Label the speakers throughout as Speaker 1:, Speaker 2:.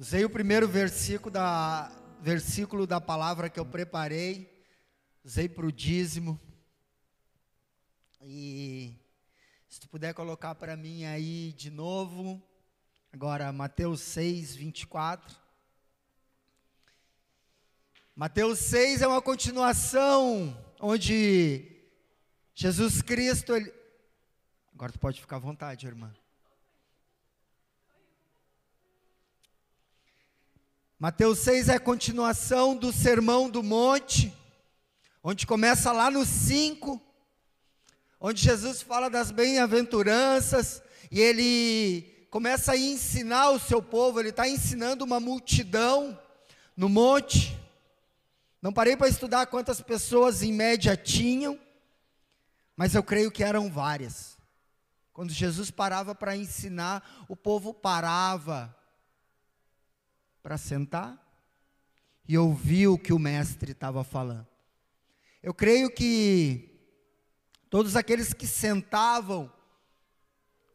Speaker 1: Usei o primeiro versículo da, versículo da palavra que eu preparei, usei para o dízimo. E se tu puder colocar para mim aí de novo, agora Mateus 6, 24. Mateus 6 é uma continuação onde Jesus Cristo. Ele... Agora tu pode ficar à vontade, irmã. Mateus 6 é a continuação do Sermão do Monte, onde começa lá no 5, onde Jesus fala das bem-aventuranças, e ele começa a ensinar o seu povo, ele está ensinando uma multidão no monte. Não parei para estudar quantas pessoas em média tinham, mas eu creio que eram várias. Quando Jesus parava para ensinar, o povo parava para sentar e ouvir o que o mestre estava falando. Eu creio que todos aqueles que sentavam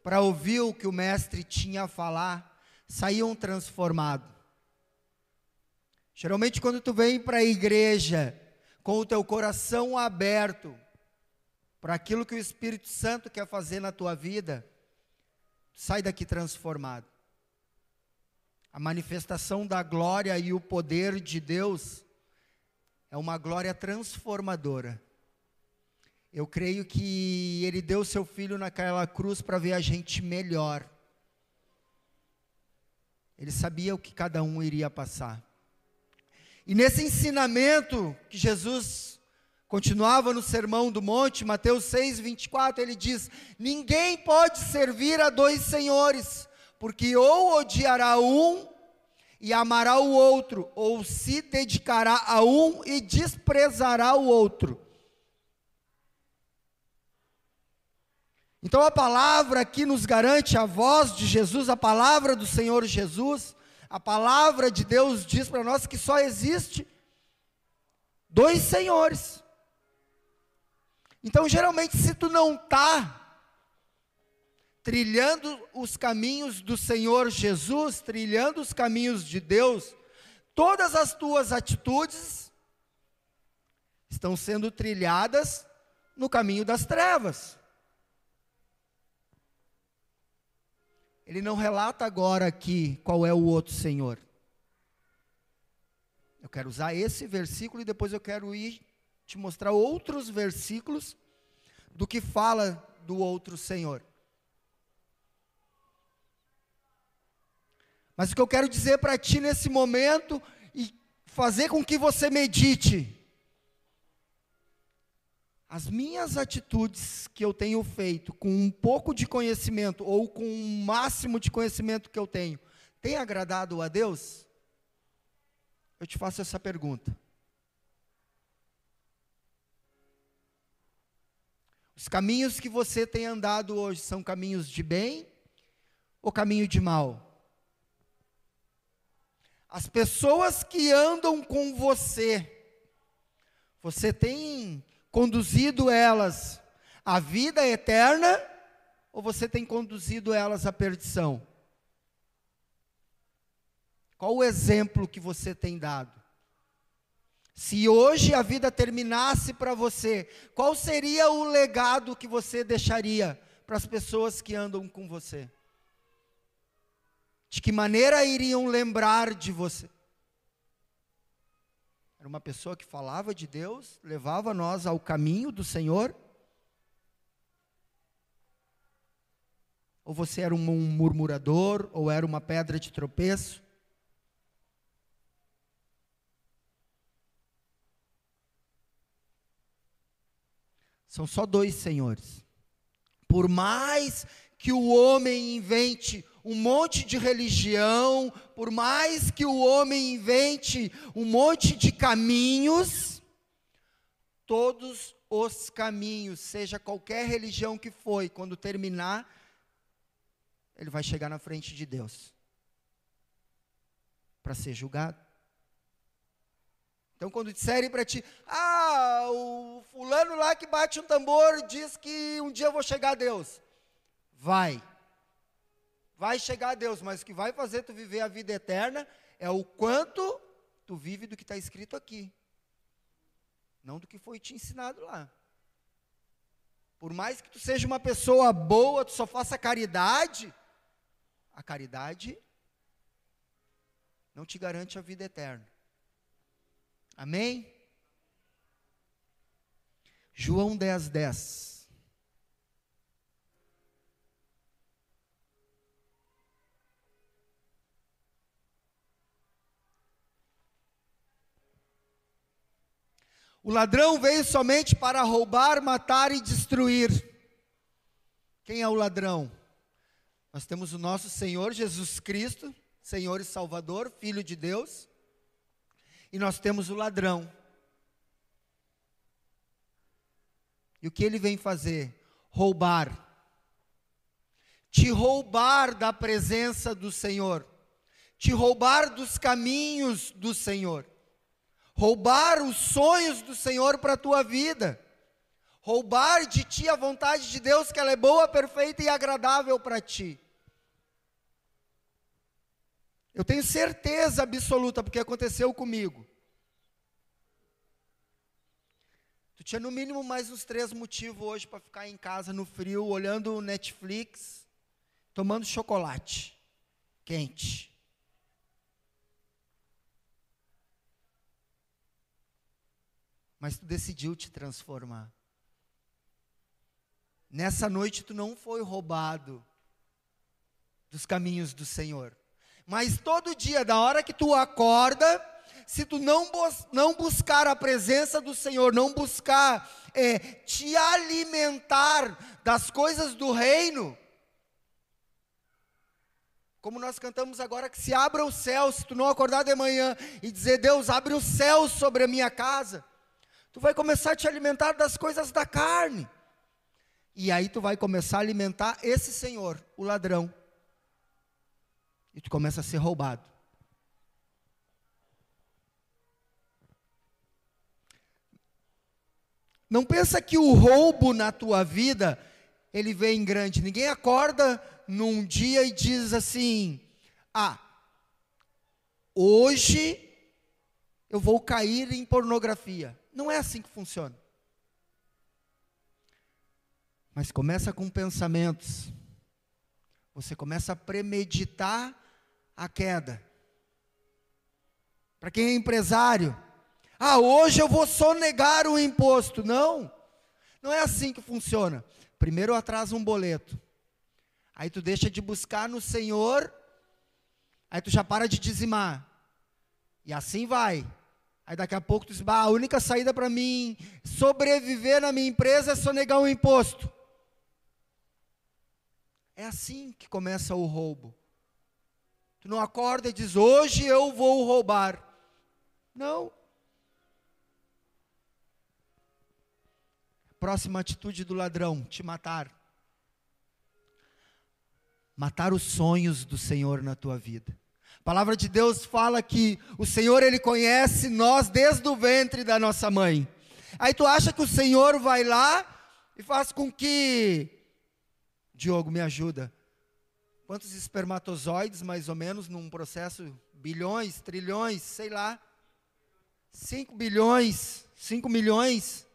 Speaker 1: para ouvir o que o mestre tinha a falar saíam transformados. Geralmente, quando tu vem para a igreja com o teu coração aberto para aquilo que o Espírito Santo quer fazer na tua vida, sai daqui transformado. A manifestação da glória e o poder de Deus é uma glória transformadora. Eu creio que Ele deu seu filho naquela cruz para ver a gente melhor. Ele sabia o que cada um iria passar. E nesse ensinamento que Jesus continuava no Sermão do Monte, Mateus 6, 24, ele diz: Ninguém pode servir a dois senhores porque ou odiará um e amará o outro, ou se dedicará a um e desprezará o outro. Então a palavra aqui nos garante a voz de Jesus, a palavra do Senhor Jesus, a palavra de Deus diz para nós que só existe dois senhores. Então geralmente se tu não está trilhando os caminhos do Senhor Jesus, trilhando os caminhos de Deus, todas as tuas atitudes estão sendo trilhadas no caminho das trevas. Ele não relata agora aqui qual é o outro Senhor. Eu quero usar esse versículo e depois eu quero ir te mostrar outros versículos do que fala do outro Senhor. Mas o que eu quero dizer para ti nesse momento e fazer com que você medite. As minhas atitudes que eu tenho feito com um pouco de conhecimento ou com o máximo de conhecimento que eu tenho, tem agradado a Deus? Eu te faço essa pergunta. Os caminhos que você tem andado hoje são caminhos de bem ou caminho de mal? As pessoas que andam com você, você tem conduzido elas à vida eterna ou você tem conduzido elas à perdição? Qual o exemplo que você tem dado? Se hoje a vida terminasse para você, qual seria o legado que você deixaria para as pessoas que andam com você? Que maneira iriam lembrar de você? Era uma pessoa que falava de Deus, levava nós ao caminho do Senhor? Ou você era um murmurador, ou era uma pedra de tropeço? São só dois senhores. Por mais que o homem invente um monte de religião, por mais que o homem invente um monte de caminhos, todos os caminhos, seja qualquer religião que foi, quando terminar, ele vai chegar na frente de Deus para ser julgado. Então, quando disserem para ti, ah, o fulano lá que bate um tambor diz que um dia eu vou chegar a Deus, vai vai chegar a Deus, mas o que vai fazer tu viver a vida eterna é o quanto tu vive do que está escrito aqui, não do que foi te ensinado lá. Por mais que tu seja uma pessoa boa, tu só faça caridade, a caridade não te garante a vida eterna. Amém? João 10, 10. O ladrão veio somente para roubar, matar e destruir. Quem é o ladrão? Nós temos o nosso Senhor Jesus Cristo, Senhor e Salvador, Filho de Deus, e nós temos o ladrão. E o que ele vem fazer? Roubar. Te roubar da presença do Senhor, te roubar dos caminhos do Senhor roubar os sonhos do Senhor para a tua vida, roubar de ti a vontade de Deus, que ela é boa, perfeita e agradável para ti. Eu tenho certeza absoluta, porque aconteceu comigo. Tu tinha no mínimo mais uns três motivos hoje para ficar em casa no frio, olhando Netflix, tomando chocolate quente. Mas tu decidiu te transformar. Nessa noite tu não foi roubado dos caminhos do Senhor. Mas todo dia, da hora que tu acorda, se tu não, não buscar a presença do Senhor, não buscar é, te alimentar das coisas do reino, como nós cantamos agora, que se abra o céu, se tu não acordar de manhã e dizer, Deus, abre o céu sobre a minha casa, Tu vai começar a te alimentar das coisas da carne. E aí tu vai começar a alimentar esse senhor, o ladrão. E tu começa a ser roubado. Não pensa que o roubo na tua vida ele vem grande. Ninguém acorda num dia e diz assim: "Ah, hoje eu vou cair em pornografia". Não é assim que funciona. Mas começa com pensamentos. Você começa a premeditar a queda. Para quem é empresário, ah, hoje eu vou sonegar o imposto. Não, não é assim que funciona. Primeiro atrasa um boleto. Aí tu deixa de buscar no Senhor. Aí tu já para de dizimar. E assim vai. Aí daqui a pouco tu diz, bah, a única saída para mim sobreviver na minha empresa é sonegar um imposto. É assim que começa o roubo. Tu não acorda e diz, hoje eu vou roubar. Não. Próxima atitude do ladrão: te matar. Matar os sonhos do Senhor na tua vida. A palavra de Deus fala que o Senhor ele conhece nós desde o ventre da nossa mãe. Aí tu acha que o Senhor vai lá e faz com que Diogo me ajuda. Quantos espermatozoides mais ou menos num processo bilhões, trilhões, sei lá. 5 bilhões, 5 milhões,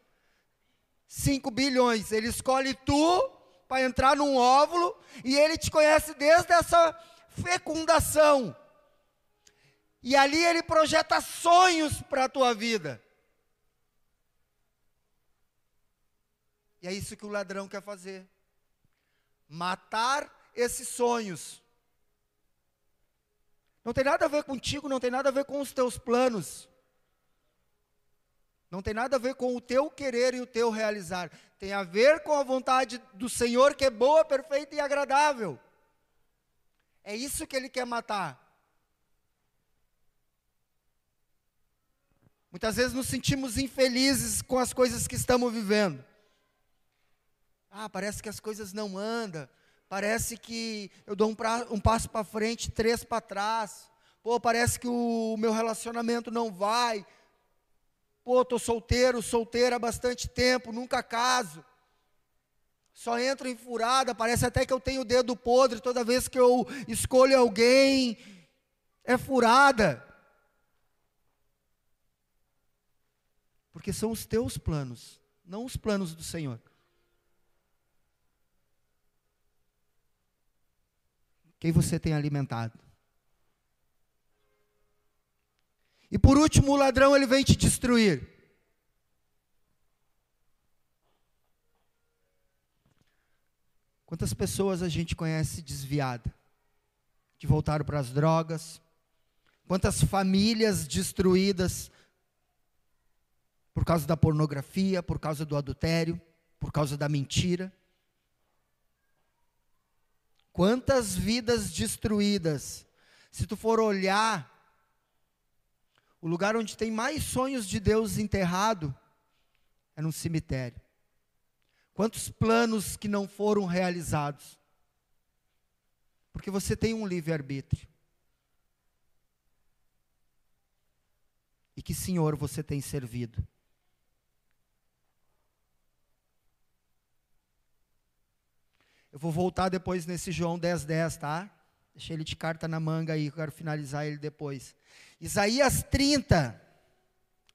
Speaker 1: 5 bilhões. Ele escolhe tu para entrar num óvulo e ele te conhece desde essa fecundação. E ali ele projeta sonhos para a tua vida. E é isso que o ladrão quer fazer: matar esses sonhos. Não tem nada a ver contigo, não tem nada a ver com os teus planos. Não tem nada a ver com o teu querer e o teu realizar. Tem a ver com a vontade do Senhor que é boa, perfeita e agradável. É isso que ele quer matar. Muitas vezes nos sentimos infelizes com as coisas que estamos vivendo. Ah, parece que as coisas não andam. Parece que eu dou um, pra, um passo para frente, três para trás. Pô, parece que o meu relacionamento não vai. Pô, estou solteiro, solteira há bastante tempo, nunca caso. só entro em furada, parece até que eu tenho o dedo podre toda vez que eu escolho alguém, é furada. Porque são os teus planos, não os planos do Senhor. Quem você tem alimentado? E por último, o ladrão ele vem te destruir. Quantas pessoas a gente conhece desviada, que voltaram para as drogas? Quantas famílias destruídas por causa da pornografia, por causa do adultério, por causa da mentira? Quantas vidas destruídas? Se tu for olhar, o lugar onde tem mais sonhos de Deus enterrado é num cemitério. Quantos planos que não foram realizados? Porque você tem um livre-arbítrio. E que Senhor você tem servido? Eu vou voltar depois nesse João 10, 10, tá? Deixei ele de carta na manga aí, eu quero finalizar ele depois. Isaías 30,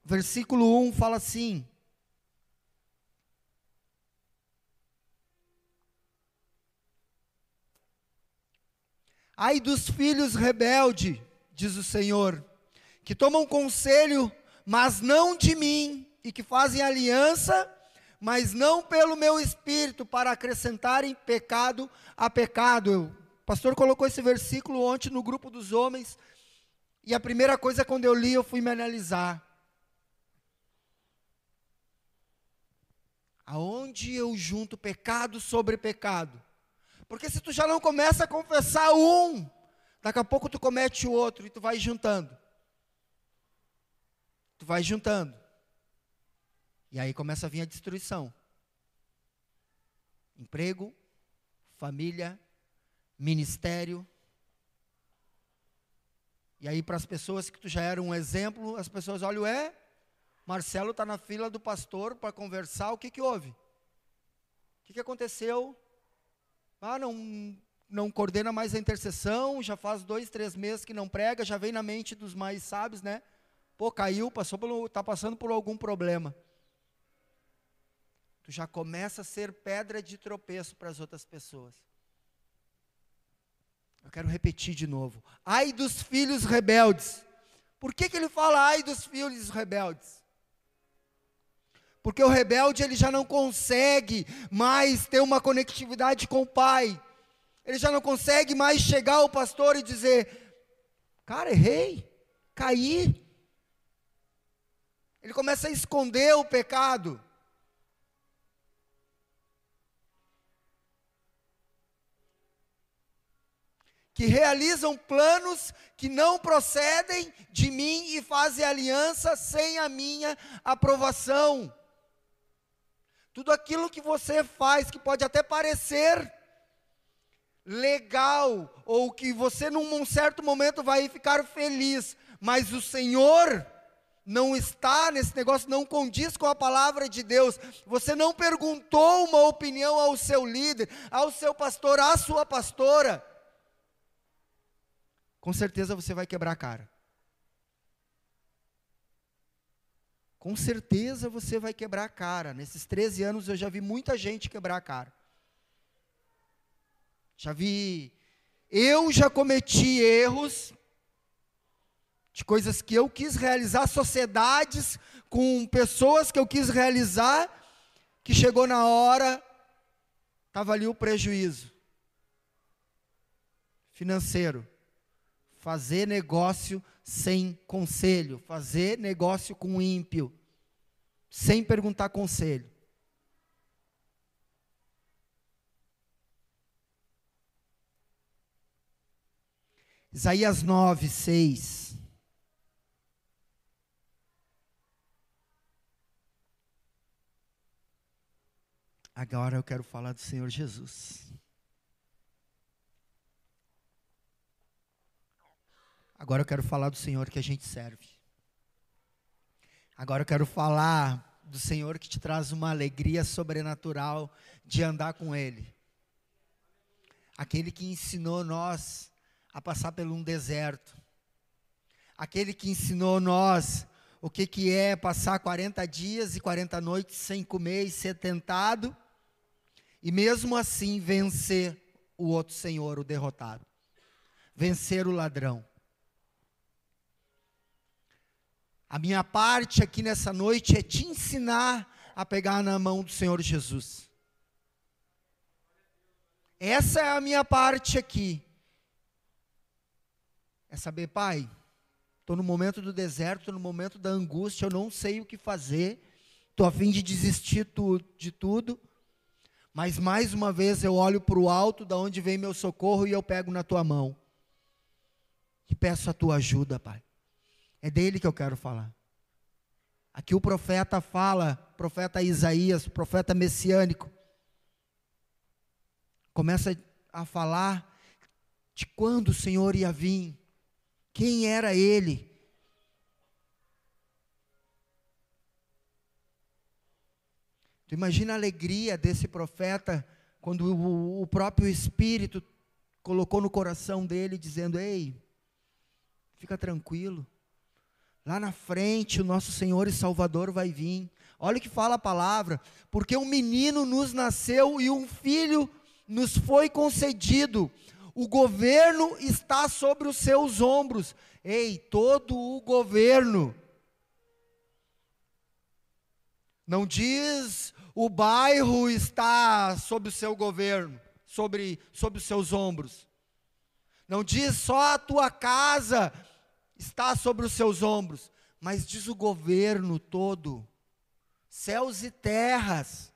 Speaker 1: versículo 1 fala assim: Ai dos filhos rebeldes, diz o Senhor, que tomam conselho, mas não de mim, e que fazem aliança, mas não pelo meu espírito, para acrescentarem pecado a pecado. O pastor colocou esse versículo ontem no grupo dos homens, e a primeira coisa quando eu li, eu fui me analisar. Aonde eu junto pecado sobre pecado? Porque se tu já não começa a confessar um, daqui a pouco tu comete o outro e tu vai juntando. Tu vai juntando. E aí começa a vir a destruição. Emprego, família, ministério. E aí para as pessoas que tu já era um exemplo, as pessoas olham, é, Marcelo está na fila do pastor para conversar, o que que houve? O que que aconteceu? Ah, não, não coordena mais a intercessão, já faz dois, três meses que não prega, já vem na mente dos mais sábios, né? Pô, caiu, passou pelo, está passando por algum problema. Tu já começa a ser pedra de tropeço para as outras pessoas. Eu quero repetir de novo. Ai dos filhos rebeldes. Por que, que ele fala ai dos filhos rebeldes? Porque o rebelde ele já não consegue mais ter uma conectividade com o pai. Ele já não consegue mais chegar ao pastor e dizer: "Cara, errei, caí". Ele começa a esconder o pecado. Que realizam planos que não procedem de mim e fazem aliança sem a minha aprovação. Tudo aquilo que você faz, que pode até parecer legal, ou que você num certo momento vai ficar feliz, mas o Senhor não está nesse negócio, não condiz com a palavra de Deus. Você não perguntou uma opinião ao seu líder, ao seu pastor, à sua pastora. Com certeza você vai quebrar a cara. com certeza você vai quebrar a cara. Nesses 13 anos eu já vi muita gente quebrar a cara. Já vi. Eu já cometi erros de coisas que eu quis realizar, sociedades com pessoas que eu quis realizar, que chegou na hora, estava ali o prejuízo financeiro. Fazer negócio sem conselho, fazer negócio com ímpio, sem perguntar conselho. Isaías 9, 6. Agora eu quero falar do Senhor Jesus. Agora eu quero falar do Senhor que a gente serve. Agora eu quero falar do Senhor que te traz uma alegria sobrenatural de andar com Ele. Aquele que ensinou nós a passar por um deserto. Aquele que ensinou nós o que, que é passar 40 dias e 40 noites sem comer e ser tentado, e mesmo assim vencer o outro Senhor, o derrotado. Vencer o ladrão. A minha parte aqui nessa noite é te ensinar a pegar na mão do Senhor Jesus. Essa é a minha parte aqui. É saber, Pai, estou no momento do deserto, estou no momento da angústia, eu não sei o que fazer, estou a fim de desistir tu, de tudo, mas mais uma vez eu olho para o alto, da onde vem meu socorro, e eu pego na tua mão. E peço a tua ajuda, Pai. É dele que eu quero falar. Aqui o profeta fala, profeta Isaías, profeta messiânico, começa a falar de quando o Senhor ia vir, quem era ele. Tu imagina a alegria desse profeta quando o, o próprio Espírito colocou no coração dele, dizendo: Ei, fica tranquilo, Lá na frente, o nosso Senhor e Salvador vai vir. Olha o que fala a palavra: porque um menino nos nasceu e um filho nos foi concedido. O governo está sobre os seus ombros. Ei, todo o governo. Não diz o bairro está sob o seu governo, sobre, sobre os seus ombros. Não diz só a tua casa está sobre os seus ombros, mas diz o governo todo, céus e terras.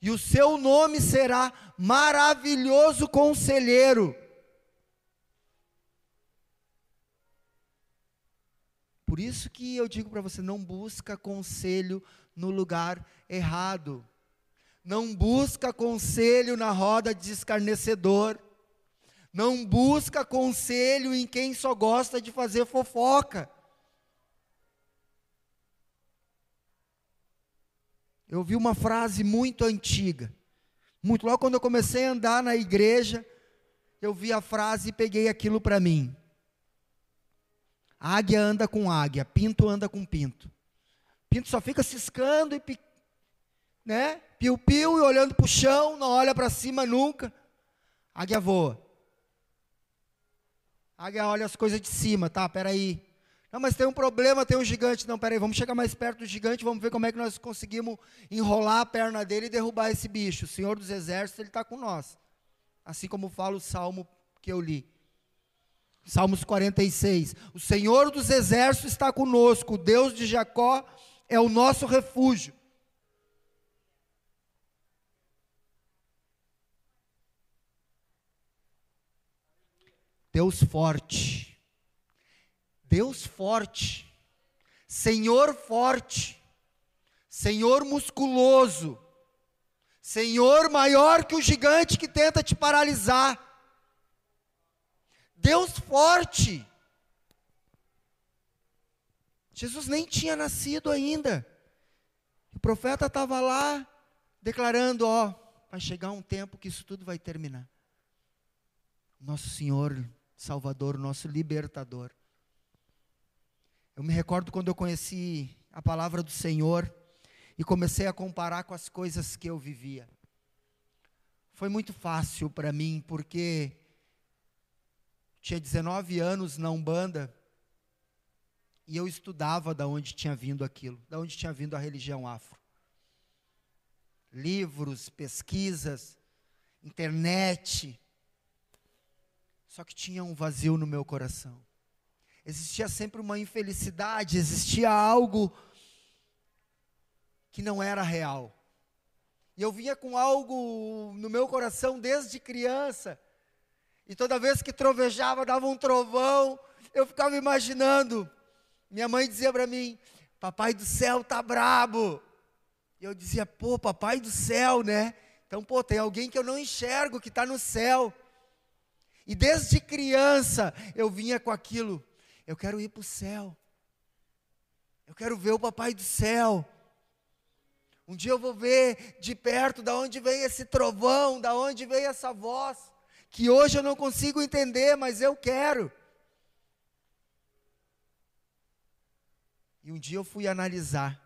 Speaker 1: E o seu nome será maravilhoso conselheiro. Por isso que eu digo para você, não busca conselho no lugar errado. Não busca conselho na roda de escarnecedor não busca conselho em quem só gosta de fazer fofoca. Eu vi uma frase muito antiga. Muito logo quando eu comecei a andar na igreja, eu vi a frase e peguei aquilo para mim. Águia anda com águia, pinto anda com pinto. Pinto só fica ciscando e né? Piu-piu e olhando para o chão, não olha para cima nunca. Águia voa. Águia olha as coisas de cima, tá? Peraí. Não, mas tem um problema, tem um gigante. Não, peraí, vamos chegar mais perto do gigante, vamos ver como é que nós conseguimos enrolar a perna dele e derrubar esse bicho. O Senhor dos Exércitos, Ele está com nós. Assim como fala o salmo que eu li. Salmos 46. O Senhor dos Exércitos está conosco, o Deus de Jacó é o nosso refúgio. Deus forte. Deus forte. Senhor forte. Senhor musculoso. Senhor maior que o gigante que tenta te paralisar. Deus forte. Jesus nem tinha nascido ainda. O profeta estava lá declarando: Ó, vai chegar um tempo que isso tudo vai terminar. Nosso Senhor Salvador, nosso libertador. Eu me recordo quando eu conheci a palavra do Senhor e comecei a comparar com as coisas que eu vivia. Foi muito fácil para mim, porque tinha 19 anos na Umbanda e eu estudava da onde tinha vindo aquilo, da onde tinha vindo a religião afro. Livros, pesquisas, internet, só que tinha um vazio no meu coração. Existia sempre uma infelicidade, existia algo que não era real. E eu vinha com algo no meu coração desde criança. E toda vez que trovejava, dava um trovão, eu ficava imaginando. Minha mãe dizia para mim: Papai do céu tá brabo. E eu dizia: Pô, Papai do céu, né? Então, pô, tem alguém que eu não enxergo que está no céu. E desde criança eu vinha com aquilo. Eu quero ir para o céu. Eu quero ver o papai do céu. Um dia eu vou ver de perto da onde vem esse trovão, da onde vem essa voz, que hoje eu não consigo entender, mas eu quero. E um dia eu fui analisar.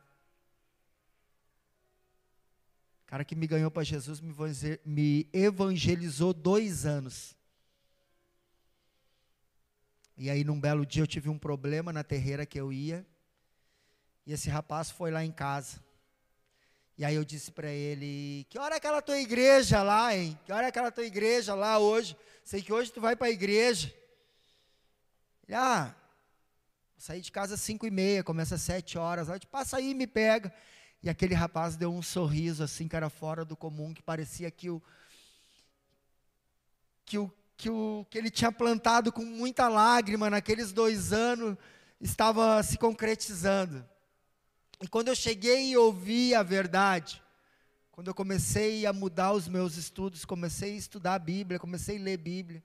Speaker 1: O cara que me ganhou para Jesus me evangelizou dois anos. E aí, num belo dia, eu tive um problema na terreira que eu ia. E esse rapaz foi lá em casa. E aí eu disse para ele: Que hora é aquela tua igreja lá, hein? Que hora é aquela tua igreja lá hoje? Sei que hoje tu vai para a igreja. Ele, ah, sair de casa às cinco e meia, começa às sete horas. Aí, passa aí, me pega. E aquele rapaz deu um sorriso assim, que era fora do comum, que parecia que o, que o, que o que ele tinha plantado com muita lágrima naqueles dois anos estava se concretizando. E quando eu cheguei e ouvi a verdade, quando eu comecei a mudar os meus estudos, comecei a estudar a Bíblia, comecei a ler Bíblia.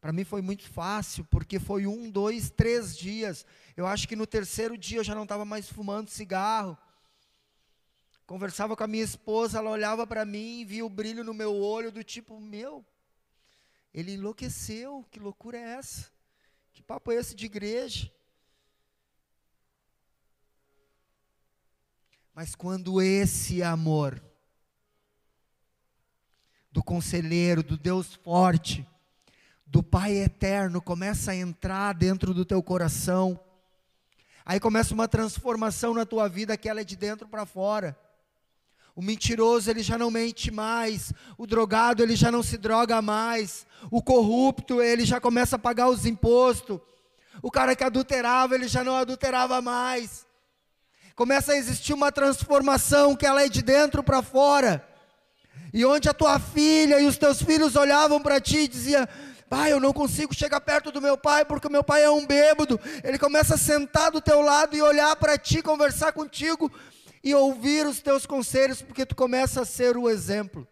Speaker 1: Para mim foi muito fácil, porque foi um, dois, três dias. Eu acho que no terceiro dia eu já não estava mais fumando cigarro. Conversava com a minha esposa, ela olhava para mim e via o brilho no meu olho, do tipo: Meu, ele enlouqueceu, que loucura é essa? Que papo é esse de igreja? Mas quando esse amor do conselheiro, do Deus forte, do Pai eterno começa a entrar dentro do teu coração, aí começa uma transformação na tua vida que ela é de dentro para fora. O mentiroso ele já não mente mais, o drogado ele já não se droga mais, o corrupto ele já começa a pagar os impostos, o cara que adulterava ele já não adulterava mais. Começa a existir uma transformação que ela é de dentro para fora. E onde a tua filha e os teus filhos olhavam para ti e diziam: Pai, eu não consigo chegar perto do meu pai porque o meu pai é um bêbado. Ele começa a sentar do teu lado e olhar para ti, conversar contigo e ouvir os teus conselhos, porque tu começa a ser o exemplo.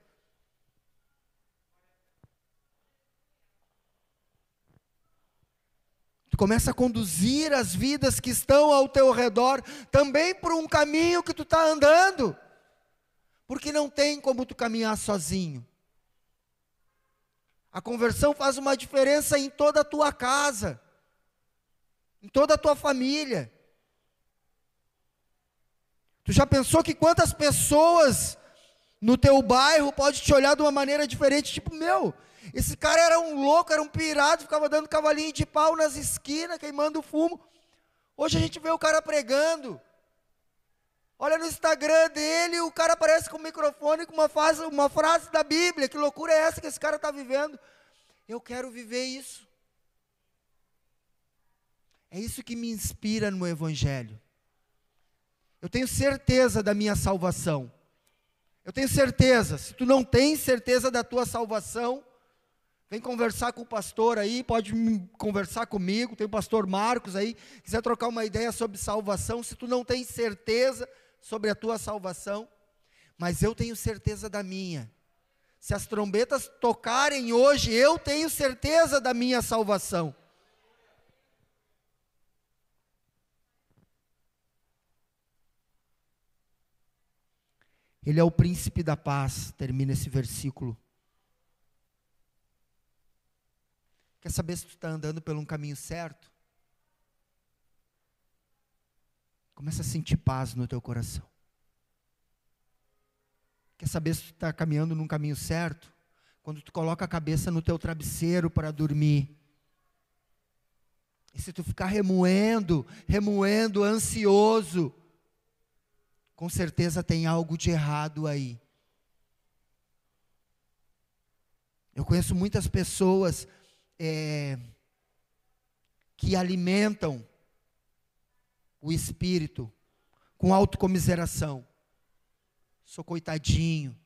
Speaker 1: Tu começa a conduzir as vidas que estão ao teu redor também por um caminho que tu está andando, porque não tem como tu caminhar sozinho. A conversão faz uma diferença em toda a tua casa, em toda a tua família. Tu já pensou que quantas pessoas no teu bairro pode te olhar de uma maneira diferente, tipo, meu, esse cara era um louco, era um pirado, ficava dando cavalinho de pau nas esquinas, queimando fumo. Hoje a gente vê o cara pregando. Olha no Instagram dele, o cara aparece com o microfone com uma frase, uma frase da Bíblia. Que loucura é essa que esse cara está vivendo? Eu quero viver isso. É isso que me inspira no Evangelho. Eu tenho certeza da minha salvação. Eu tenho certeza. Se tu não tens certeza da tua salvação, vem conversar com o pastor aí, pode conversar comigo. Tem o pastor Marcos aí, quiser trocar uma ideia sobre salvação. Se tu não tens certeza sobre a tua salvação, mas eu tenho certeza da minha. Se as trombetas tocarem hoje, eu tenho certeza da minha salvação. Ele é o príncipe da paz, termina esse versículo. Quer saber se tu está andando pelo um caminho certo? Começa a sentir paz no teu coração. Quer saber se tu está caminhando num caminho certo? Quando tu coloca a cabeça no teu travesseiro para dormir. E se tu ficar remoendo, remoendo, ansioso, com certeza tem algo de errado aí. Eu conheço muitas pessoas é, que alimentam o espírito com autocomiseração. Sou coitadinho.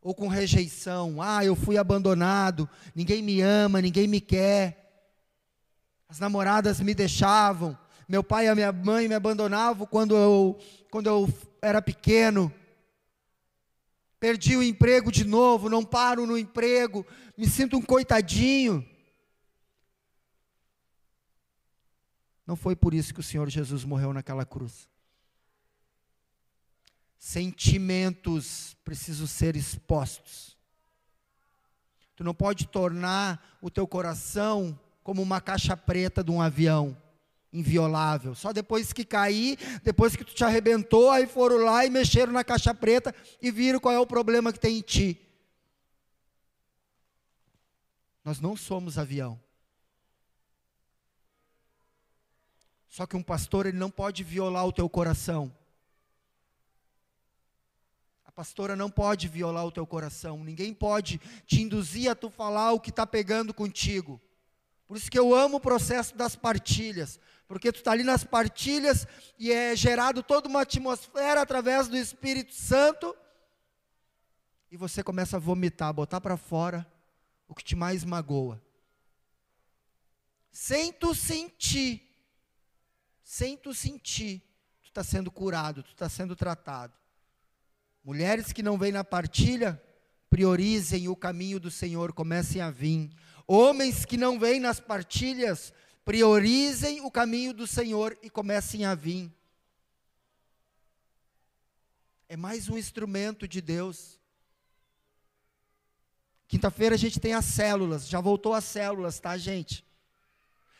Speaker 1: Ou com rejeição. Ah, eu fui abandonado, ninguém me ama, ninguém me quer. As namoradas me deixavam, meu pai e a minha mãe me abandonavam quando eu, quando eu era pequeno. Perdi o emprego de novo, não paro no emprego, me sinto um coitadinho. Não foi por isso que o Senhor Jesus morreu naquela cruz. Sentimentos precisam ser expostos. Tu não pode tornar o teu coração como uma caixa preta de um avião, inviolável. Só depois que cair, depois que tu te arrebentou, aí foram lá e mexeram na caixa preta e viram qual é o problema que tem em ti. Nós não somos avião. Só que um pastor ele não pode violar o teu coração. A pastora não pode violar o teu coração. Ninguém pode te induzir a tu falar o que está pegando contigo. Por isso que eu amo o processo das partilhas, porque tu está ali nas partilhas e é gerado toda uma atmosfera através do Espírito Santo e você começa a vomitar, botar para fora o que te mais magoa. Sem tu sentir sem tu sentir, tu está sendo curado, tu está sendo tratado. Mulheres que não vêm na partilha, priorizem o caminho do Senhor, comecem a vir. Homens que não vêm nas partilhas, priorizem o caminho do Senhor e comecem a vir. É mais um instrumento de Deus. Quinta-feira a gente tem as células, já voltou as células, tá, gente?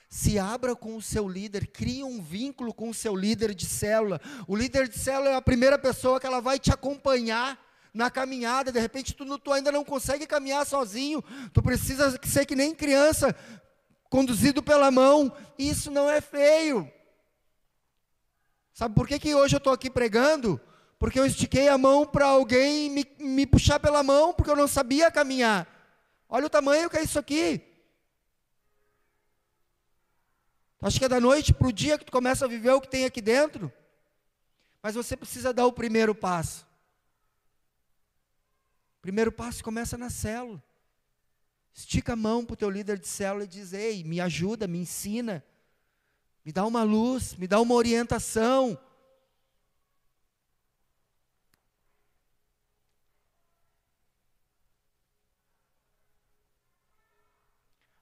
Speaker 1: Se abra com o seu líder, crie um vínculo com o seu líder de célula. O líder de célula é a primeira pessoa que ela vai te acompanhar na caminhada. De repente, tu, tu ainda não consegue caminhar sozinho. Tu precisa ser que nem criança, conduzido pela mão. Isso não é feio. Sabe por que, que hoje eu estou aqui pregando? Porque eu estiquei a mão para alguém me, me puxar pela mão, porque eu não sabia caminhar. Olha o tamanho que é isso aqui. Acho que é da noite para o dia que tu começa a viver o que tem aqui dentro. Mas você precisa dar o primeiro passo. Primeiro passo começa na célula. Estica a mão para o teu líder de célula e diz: Ei, me ajuda, me ensina, me dá uma luz, me dá uma orientação.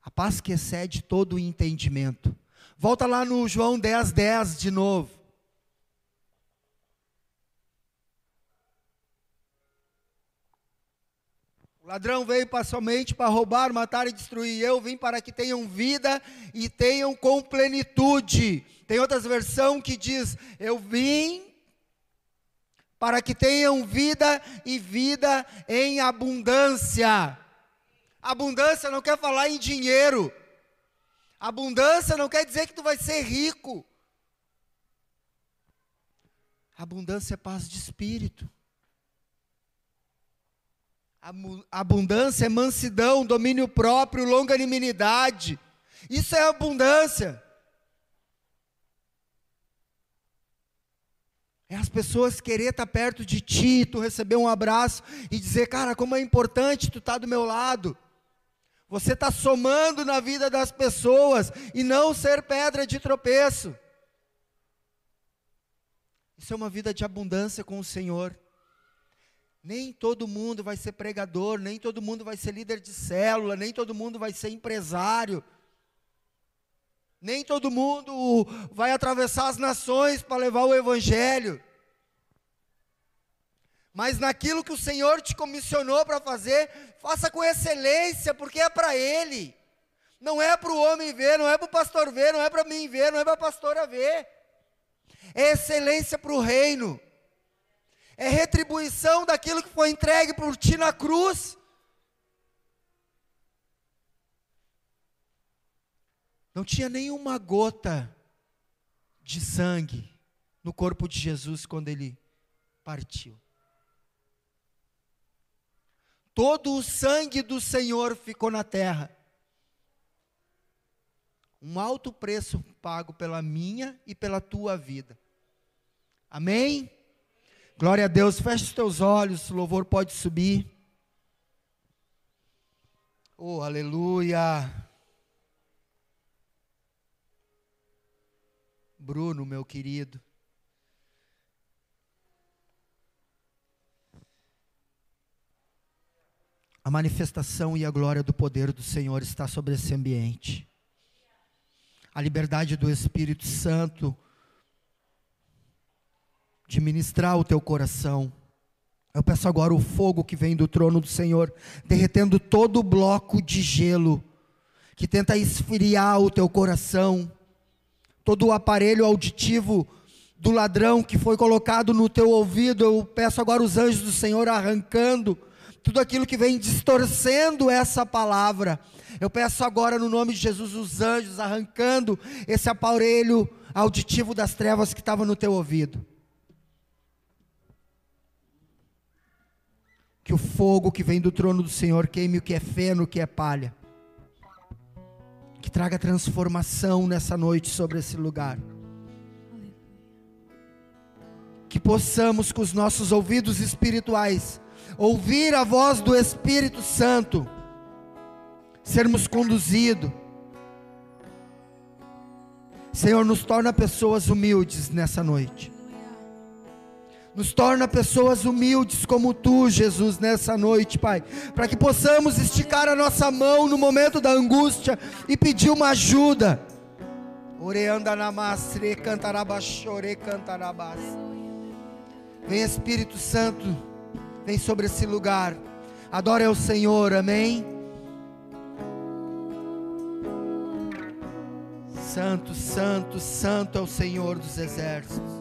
Speaker 1: A paz que excede todo o entendimento Volta lá no João 10, 10 de novo. Ladrão veio para somente para roubar, matar e destruir. Eu vim para que tenham vida e tenham com plenitude. Tem outras versões que diz: Eu vim para que tenham vida e vida em abundância. Abundância não quer falar em dinheiro. Abundância não quer dizer que tu vai ser rico. Abundância é paz de espírito. Abundância é mansidão, domínio próprio, longanimidade. Isso é abundância. É as pessoas querer estar perto de ti, tu receber um abraço e dizer, cara, como é importante tu estar do meu lado. Você está somando na vida das pessoas e não ser pedra de tropeço. Isso é uma vida de abundância com o Senhor. Nem todo mundo vai ser pregador, nem todo mundo vai ser líder de célula, nem todo mundo vai ser empresário. Nem todo mundo vai atravessar as nações para levar o evangelho. Mas naquilo que o Senhor te comissionou para fazer, faça com excelência, porque é para Ele. Não é para o homem ver, não é para o pastor ver, não é para mim ver, não é para a pastora ver. É excelência para o reino. É retribuição daquilo que foi entregue por ti na cruz. Não tinha nenhuma gota de sangue no corpo de Jesus quando ele partiu todo o sangue do Senhor ficou na terra. Um alto preço pago pela minha e pela tua vida. Amém? Glória a Deus. Feche os teus olhos, o louvor pode subir. Oh, aleluia. Bruno, meu querido. A manifestação e a glória do poder do Senhor está sobre esse ambiente. a liberdade do Espírito Santo de ministrar o teu coração. Eu peço agora o fogo que vem do trono do Senhor, derretendo todo o bloco de gelo que tenta esfriar o teu coração, todo o aparelho auditivo do ladrão que foi colocado no teu ouvido. Eu peço agora os anjos do Senhor arrancando tudo aquilo que vem distorcendo essa palavra. Eu peço agora no nome de Jesus os anjos arrancando esse aparelho auditivo das trevas que estava no teu ouvido. Que o fogo que vem do trono do Senhor queime o que é feno, o que é palha. Que traga transformação nessa noite sobre esse lugar. Que possamos com os nossos ouvidos espirituais ouvir a voz do Espírito Santo, sermos conduzidos. Senhor, nos torna pessoas humildes nessa noite. Nos torna pessoas humildes como tu, Jesus, nessa noite, Pai. Para que possamos esticar a nossa mão no momento da angústia e pedir uma ajuda. Oreanda namasre, cantarabachore, cantarabas. Vem Espírito Santo, vem sobre esse lugar. Adore ao Senhor, amém. Santo, santo, santo é o Senhor dos exércitos.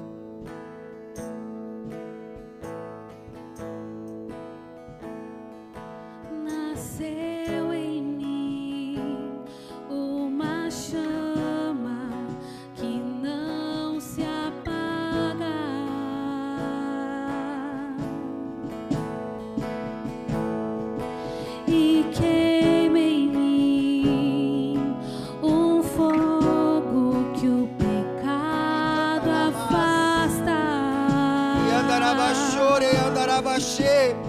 Speaker 1: encher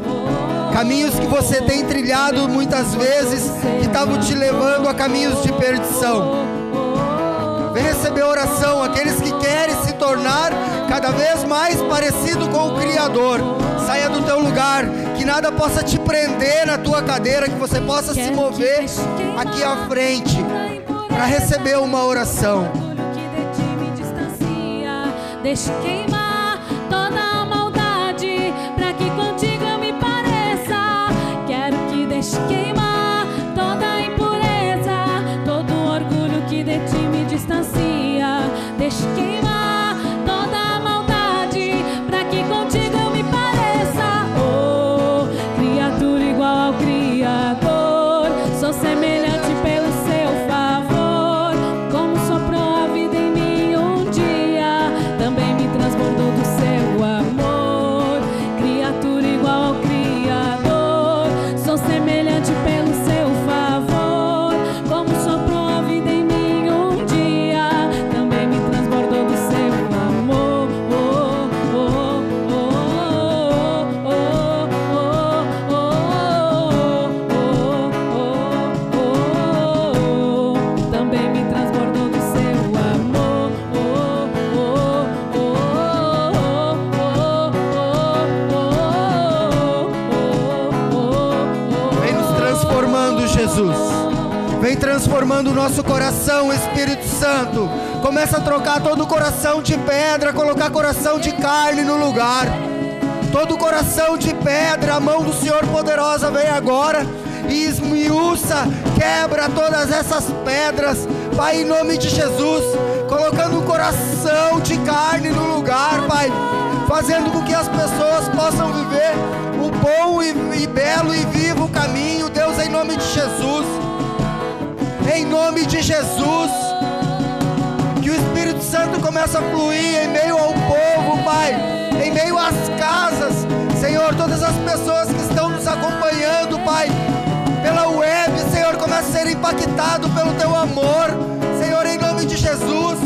Speaker 1: Caminhos que você tem trilhado muitas vezes que estavam te levando a caminhos de perdição. Vem receber oração, aqueles que querem se tornar cada vez mais parecido com o Criador. Saia do teu lugar que nada possa te prender na tua cadeira, que você possa se mover aqui à frente para receber uma oração.
Speaker 2: Deixe queimar
Speaker 1: nosso coração, Espírito Santo. Começa a trocar todo o coração de pedra, colocar coração de carne no lugar. Todo coração de pedra, a mão do Senhor poderosa vem agora e esmiuça, quebra todas essas pedras, Pai, em nome de Jesus, colocando o coração de carne no lugar, Pai, fazendo com que as pessoas possam viver o bom e, e belo e vivo caminho, Deus, em nome de Jesus, em nome de Jesus, que o Espírito Santo comece a fluir em meio ao povo, Pai, em meio às casas, Senhor, todas as pessoas que estão nos acompanhando, Pai, pela web, Senhor, comece a ser impactado pelo teu amor, Senhor, em nome de Jesus.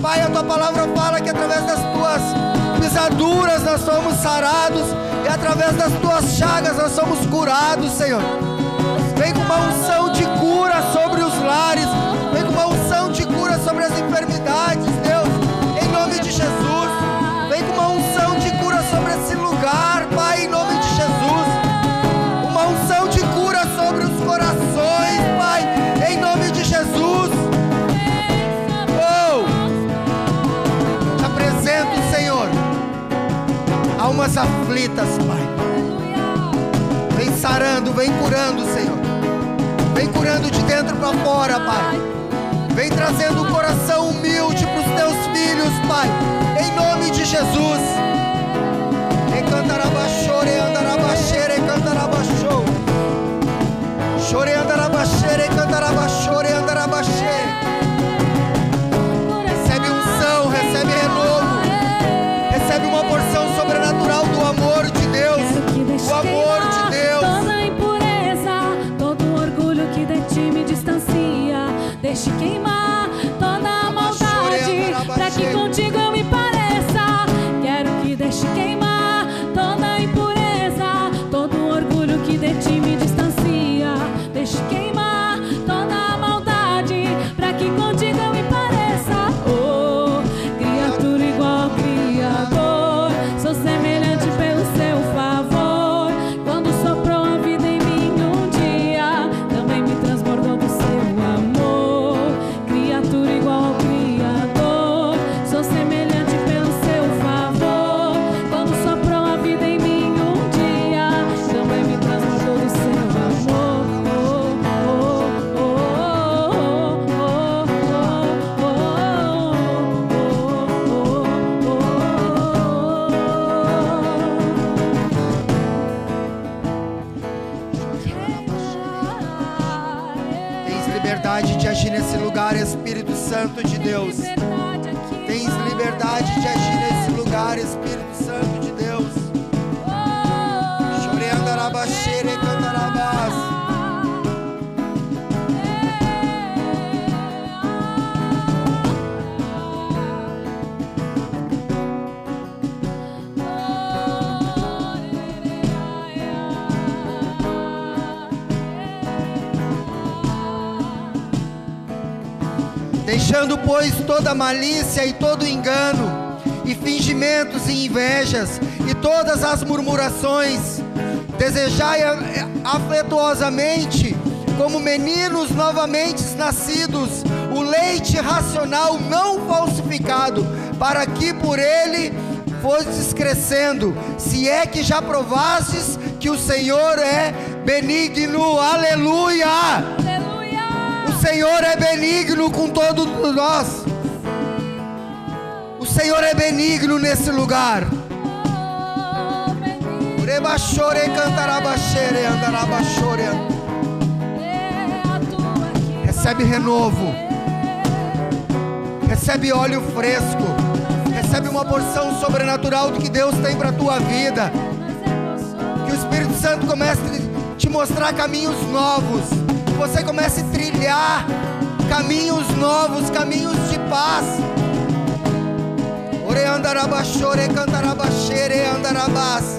Speaker 1: Pai, a tua palavra fala que através das tuas pisaduras nós somos sarados e através das tuas chagas nós somos curados, Senhor. Vem com uma unção de cura sobre os lares, vem com uma unção de cura sobre as enfermidades, Deus, em nome de Jesus. Vem com uma unção de cura sobre esse lugar, Pai, em nome de Jesus. Uma unção de cura sobre os corações, Pai, em nome de Jesus. Oh! Te apresento, Senhor, almas aflitas, Pai. Sarando, vem curando, Senhor. Vem curando de dentro para fora, Pai. Vem trazendo um coração humilde para os teus filhos, Pai. Em nome de Jesus. Chore. Recebe unção, recebe renovo.
Speaker 2: Deixe queimar
Speaker 1: Deixando, pois, toda malícia e todo engano, e fingimentos e invejas, e todas as murmurações, desejai a- afetuosamente, como meninos novamente nascidos, o leite racional não falsificado, para que por ele fostes crescendo, se é que já provastes que o Senhor é benigno, aleluia! Senhor é benigno com todos nós. O Senhor é benigno nesse lugar. Recebe renovo. Recebe óleo fresco. Recebe uma porção sobrenatural do que Deus tem para a tua vida. Que o Espírito Santo comece a te mostrar caminhos novos. Você comece a trilhar caminhos novos, caminhos de paz. Ore andarabachore, cantarabaxere, andarabás.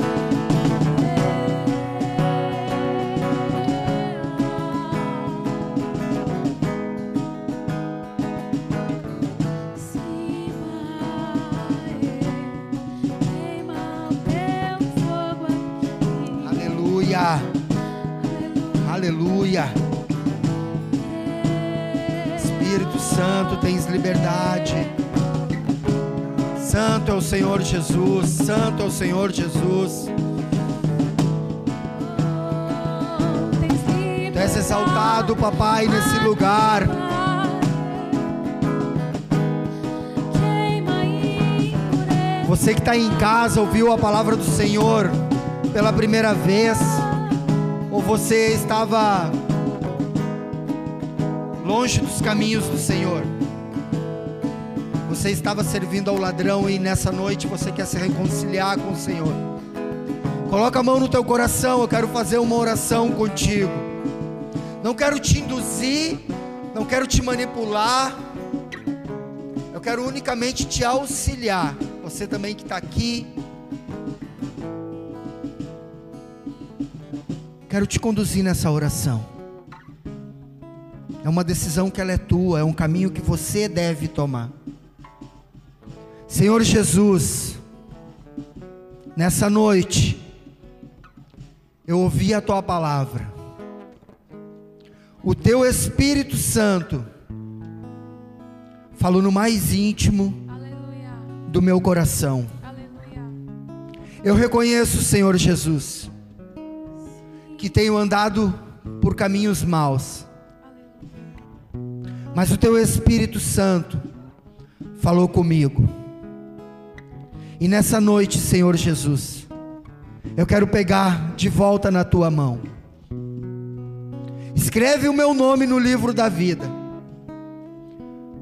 Speaker 1: Santo, tens liberdade. Santo é o Senhor Jesus, Santo é o Senhor Jesus. Tu és exaltado, papai, nesse lugar. Você que está em casa, ouviu a palavra do Senhor pela primeira vez, ou você estava longe dos caminhos do Senhor, você estava servindo ao ladrão e nessa noite você quer se reconciliar com o Senhor. Coloca a mão no teu coração, eu quero fazer uma oração contigo. Não quero te induzir, não quero te manipular, eu quero unicamente te auxiliar. Você também que está aqui, quero te conduzir nessa oração. É uma decisão que ela é tua, é um caminho que você deve tomar. Senhor Jesus, nessa noite, eu ouvi a tua palavra. O teu Espírito Santo falou no mais íntimo
Speaker 2: Aleluia.
Speaker 1: do meu coração.
Speaker 2: Aleluia.
Speaker 1: Eu reconheço, Senhor Jesus, que tenho andado por caminhos maus, mas o Teu Espírito Santo falou comigo. E nessa noite, Senhor Jesus, eu quero pegar de volta na Tua mão. Escreve o meu nome no livro da vida,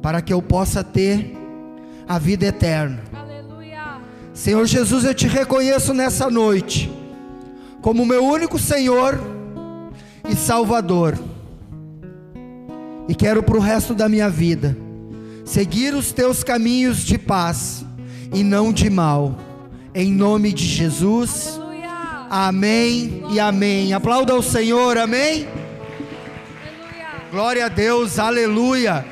Speaker 1: para que eu possa ter a vida eterna.
Speaker 2: Aleluia.
Speaker 1: Senhor Jesus, eu te reconheço nessa noite como meu único Senhor e Salvador. E quero para o resto da minha vida seguir os teus caminhos de paz e não de mal. Em nome de Jesus.
Speaker 2: Aleluia.
Speaker 1: Amém e amém. Aplauda ao Senhor, amém.
Speaker 2: Aleluia.
Speaker 1: Glória a Deus, aleluia.